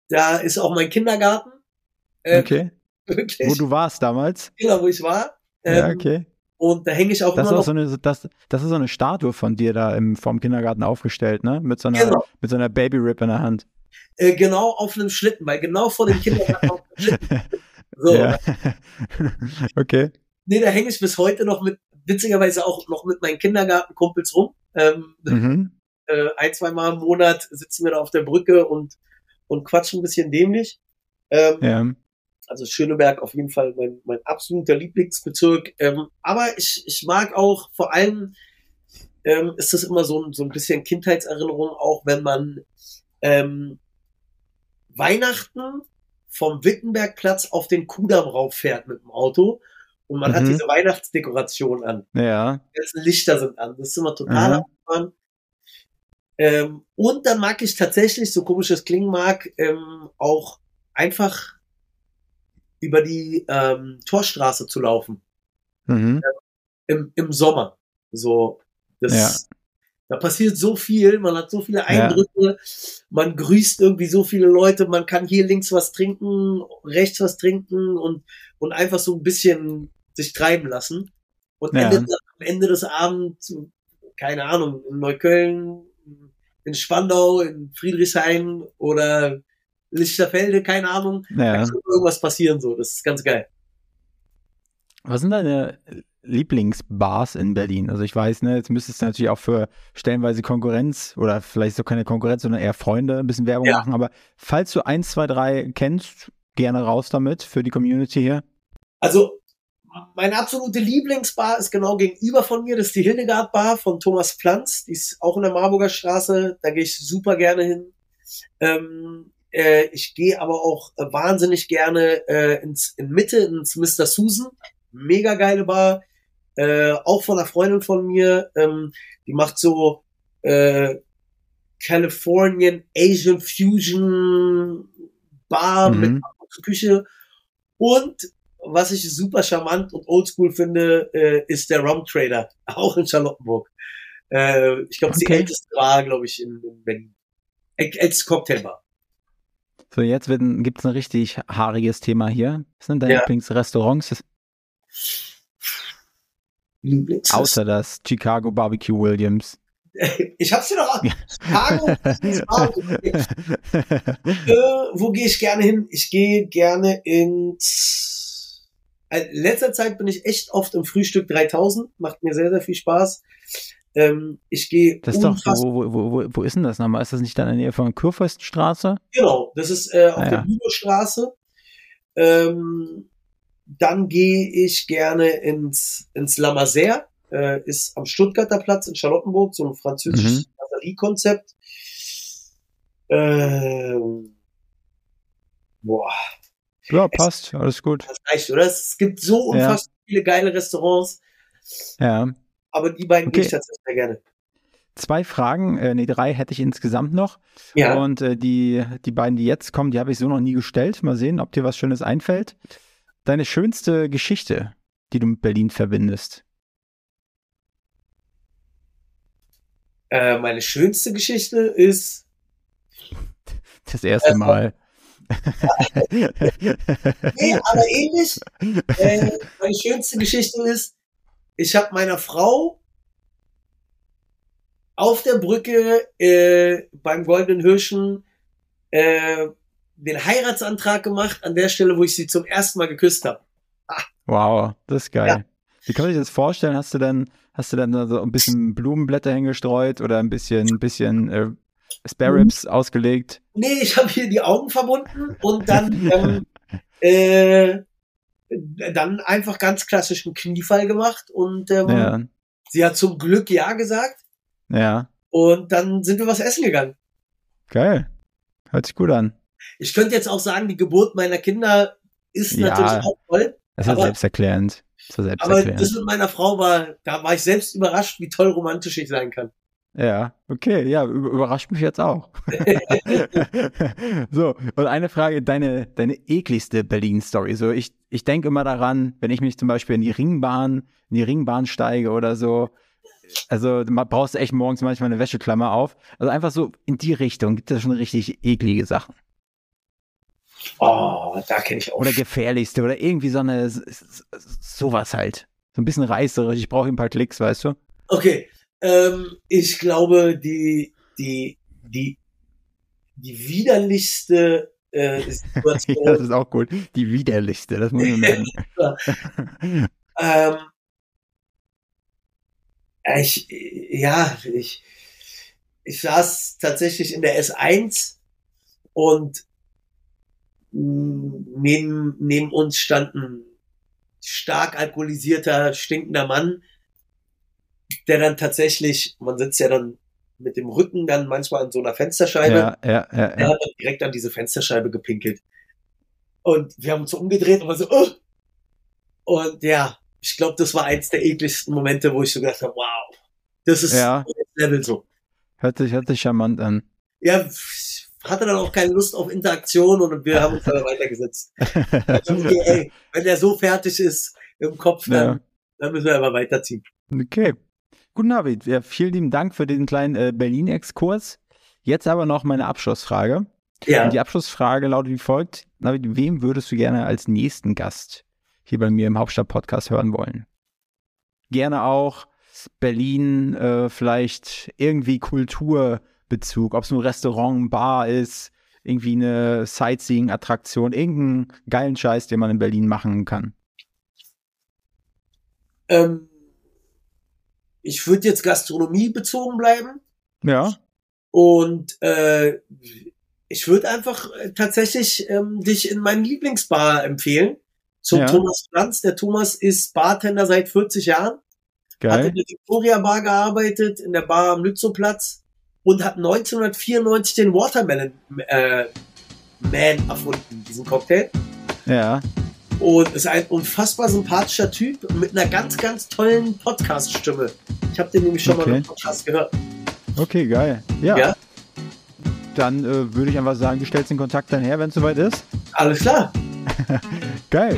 Da ist auch mein Kindergarten. Äh, okay. *laughs* Wirklich, Wo du warst damals? genau, wo ich war. Ähm, Ja, okay. Und da hänge ich auch Das ist immer auch noch. so eine, das, das ist so eine Statue von dir da im, vorm Kindergarten aufgestellt, ne? Mit so einer, Genau. mit so einer Baby Rip in der Hand. Äh, genau auf einem Schlitten, weil genau vor dem Kindergarten auf dem Schlitten. *laughs* So, Ja. *laughs* okay. nee, da hänge ich bis heute noch mit, witzigerweise auch noch mit meinen Kindergartenkumpels rum. Ähm, Mhm. *laughs* äh, ein, zwei Mal im Monat sitzen wir da auf der Brücke und, und quatschen ein bisschen dämlich. Ähm, Ja. Also Schöneberg auf jeden Fall mein, mein absoluter Lieblingsbezirk. Ähm, aber ich, ich mag auch vor allem, ähm, ist das immer so, ein- so ein bisschen Kindheitserinnerung, auch wenn man ähm, Weihnachten vom Wittenbergplatz auf den Kudamm rauffährt mit dem Auto und man hat Mhm. diese Weihnachtsdekoration an. Ja. Die ganzen Lichter sind an. Das ist immer total Mhm. abgefahren. Ähm, und dann mag ich tatsächlich, so komisch es klingen mag, ähm, auch einfach über die ähm, Torstraße zu laufen. Mhm. Im, im Sommer. So, das, Ja. Da passiert so viel, man hat so viele Eindrücke, man grüßt irgendwie so viele Leute, man kann hier links was trinken, rechts was trinken und, und einfach so ein bisschen sich treiben lassen. Und Ja. endet am Ende des Abends, keine Ahnung, in Neukölln, in Spandau, in Friedrichshain oder Lichterfelde, keine Ahnung. Da Ja. kann irgendwas passieren so. Das ist ganz geil. Was sind deine Lieblingsbars in Berlin? Also ich weiß, ne, jetzt müsstest du natürlich auch für stellenweise Konkurrenz oder vielleicht so keine Konkurrenz, sondern eher Freunde ein bisschen Werbung Ja. machen. Aber falls du eins, zwei, drei kennst, gerne raus damit für die Community hier. Also, meine absolute Lieblingsbar ist genau gegenüber von mir. Das ist die Hildegard Bar von Thomas Pflanz. Die ist auch in der Marburger Straße. Da gehe ich super gerne hin. Ähm, äh, ich gehe aber auch äh, wahnsinnig gerne äh, ins, in Mitte, ins Mr. Susan. Mega geile Bar. Äh, auch von einer Freundin von mir. Ähm, die macht so äh, Californian Asian Fusion Bar Mhm. mit Küche. Und was ich super charmant und oldschool finde, äh, ist der Rum Trader, *laughs* auch in Charlottenburg. Äh, ich glaube, die Okay. älteste war, glaube ich, in, in Berlin. Äl- Älteste Cocktailbar. So, jetzt gibt es ein richtig haariges Thema hier. Was sind deine Ja. Lieblingsrestaurants? Lieblings. Außer das Chicago Barbecue Williams. *laughs* Ich hab's dir doch. Chicago. *laughs* äh, wo gehe ich gerne hin? Ich gehe gerne ins. In letzter Zeit bin ich echt oft im Frühstück 3000. Macht mir sehr, sehr viel Spaß. Ähm, ich gehe Das ist doch, unfassbar- wo, wo, wo, wo ist denn das nochmal? Ist das nicht dann in der Nähe von Kurfürstenstraße? Genau, das ist äh, auf Ah, der ja. Bülow-Straße. Ähm, dann gehe ich gerne ins, ins La Mazère, äh, ist am Stuttgarter Platz in Charlottenburg, so ein französisches Mhm. Batteriekonzept. Ähm, boah, Ja, passt, alles gut. das reicht, oder? Es gibt so unfassbar viele geile Restaurants, Ja. aber die beiden gehe ich Okay. tatsächlich sehr gerne. Zwei Fragen, äh, nee, drei hätte ich insgesamt noch. Ja, Und äh, die, die beiden, die jetzt kommen, die habe ich so noch nie gestellt. Mal sehen, ob dir was Schönes einfällt. Deine schönste Geschichte, die du mit Berlin verbindest. äh, meine schönste Geschichte ist, *laughs* Das erste Äh, Mal. *laughs* nee, aber ähnlich, äh, meine schönste Geschichte ist, ich habe meiner Frau auf der Brücke äh, beim Goldenen Hirschen äh, den Heiratsantrag gemacht an der Stelle, wo ich sie zum ersten Mal geküsst habe. Wow, das ist geil. Ja. Wie kann man sich das vorstellen? Hast du dann, hast du dann da so ein bisschen Blumenblätter hingestreut oder ein bisschen, ein bisschen äh, Spare Ribs ausgelegt? Nee, ich habe hier die Augen verbunden und dann *laughs* ähm, äh, dann einfach ganz klassischen Kniefall gemacht und ähm, Ja, sie hat zum Glück ja gesagt ja, und dann sind wir was essen gegangen. geil. Hört sich gut an. Ich könnte jetzt auch sagen, die Geburt meiner Kinder ist Ja. natürlich auch toll, Das war Aber- selbsterklärend. Das war aber das mit meiner Frau war, da war ich selbst überrascht, wie toll romantisch ich sein kann. Ja, okay, ja, über- überrascht mich jetzt auch. *laughs* so, und eine Frage, deine, deine ekligste Berlin-Story. So, ich, ich denke immer daran, wenn ich mich zum Beispiel in die Ringbahn, in die Ringbahn steige oder so, also man brauchst du echt morgens manchmal eine Wäscheklammer auf. Also einfach so in die Richtung gibt es schon richtig eklige Sachen. Oh, da kenne ich auch. Oder gefährlichste oder irgendwie so eine, sowas halt. So ein bisschen reißerisch, ich brauche ein paar Klicks, weißt du? Okay, ähm, ich glaube, die, die, die, die widerlichste äh, *laughs* ja, das Situation, ist auch gut. Die widerlichste, das muss man *laughs* merken. *laughs* ähm, ich, ja, ich, ich saß tatsächlich in der S1 und neben, neben uns stand ein stark alkoholisierter, stinkender Mann, der dann tatsächlich, man sitzt ja dann mit dem Rücken dann manchmal an so einer Fensterscheibe, ja, ja, ja, er ja. hat dann direkt an diese Fensterscheibe gepinkelt. Und wir haben uns so umgedreht und war so, oh! und ja, ich glaube, das war eins der ekligsten Momente, wo ich so gedacht habe, wow, das ist Ja. das Level so. Hört sich, hört sich charmant an. Ja, hatte dann auch keine Lust auf Interaktion und wir haben uns dann *laughs* weitergesetzt. Okay, ey, wenn der so fertig ist im Kopf, dann, ja. dann müssen wir aber weiterziehen. Okay. Gut, Navid, ja, vielen lieben Dank für den kleinen äh, Berlin-Exkurs. Jetzt aber noch meine Abschlussfrage. Ja. Und die Abschlussfrage lautet wie folgt. Navid, wem würdest du gerne als nächsten Gast hier bei mir im Hauptstadt-Podcast hören wollen? Gerne auch Berlin, äh, vielleicht irgendwie Kulturbezug, ob es ein Restaurant, Bar ist, irgendwie eine Sightseeing-Attraktion, irgendeinen geilen Scheiß, den man in Berlin machen kann. Ähm, ich würde jetzt Gastronomie bezogen bleiben. Ja. Und äh, ich würde einfach äh, tatsächlich ähm, dich in meinen Lieblingsbar empfehlen. Zum Ja. Thomas Franz. Der Thomas ist Bartender seit 40 Jahren. Hat Geil. in der Victoria Bar gearbeitet, in der Bar am Lützowplatz und hat 1994 den Watermelon äh, Man erfunden, diesen Cocktail. Ja. Und ist ein unfassbar sympathischer Typ mit einer ganz, ganz tollen Podcast-Stimme. Ich habe den nämlich schon mal Okay. im Podcast gehört. Okay, geil. Ja. Ja. Dann äh, würde ich einfach sagen, du stellst den Kontakt dann her, wenn es soweit ist. Alles klar. *laughs* Geil.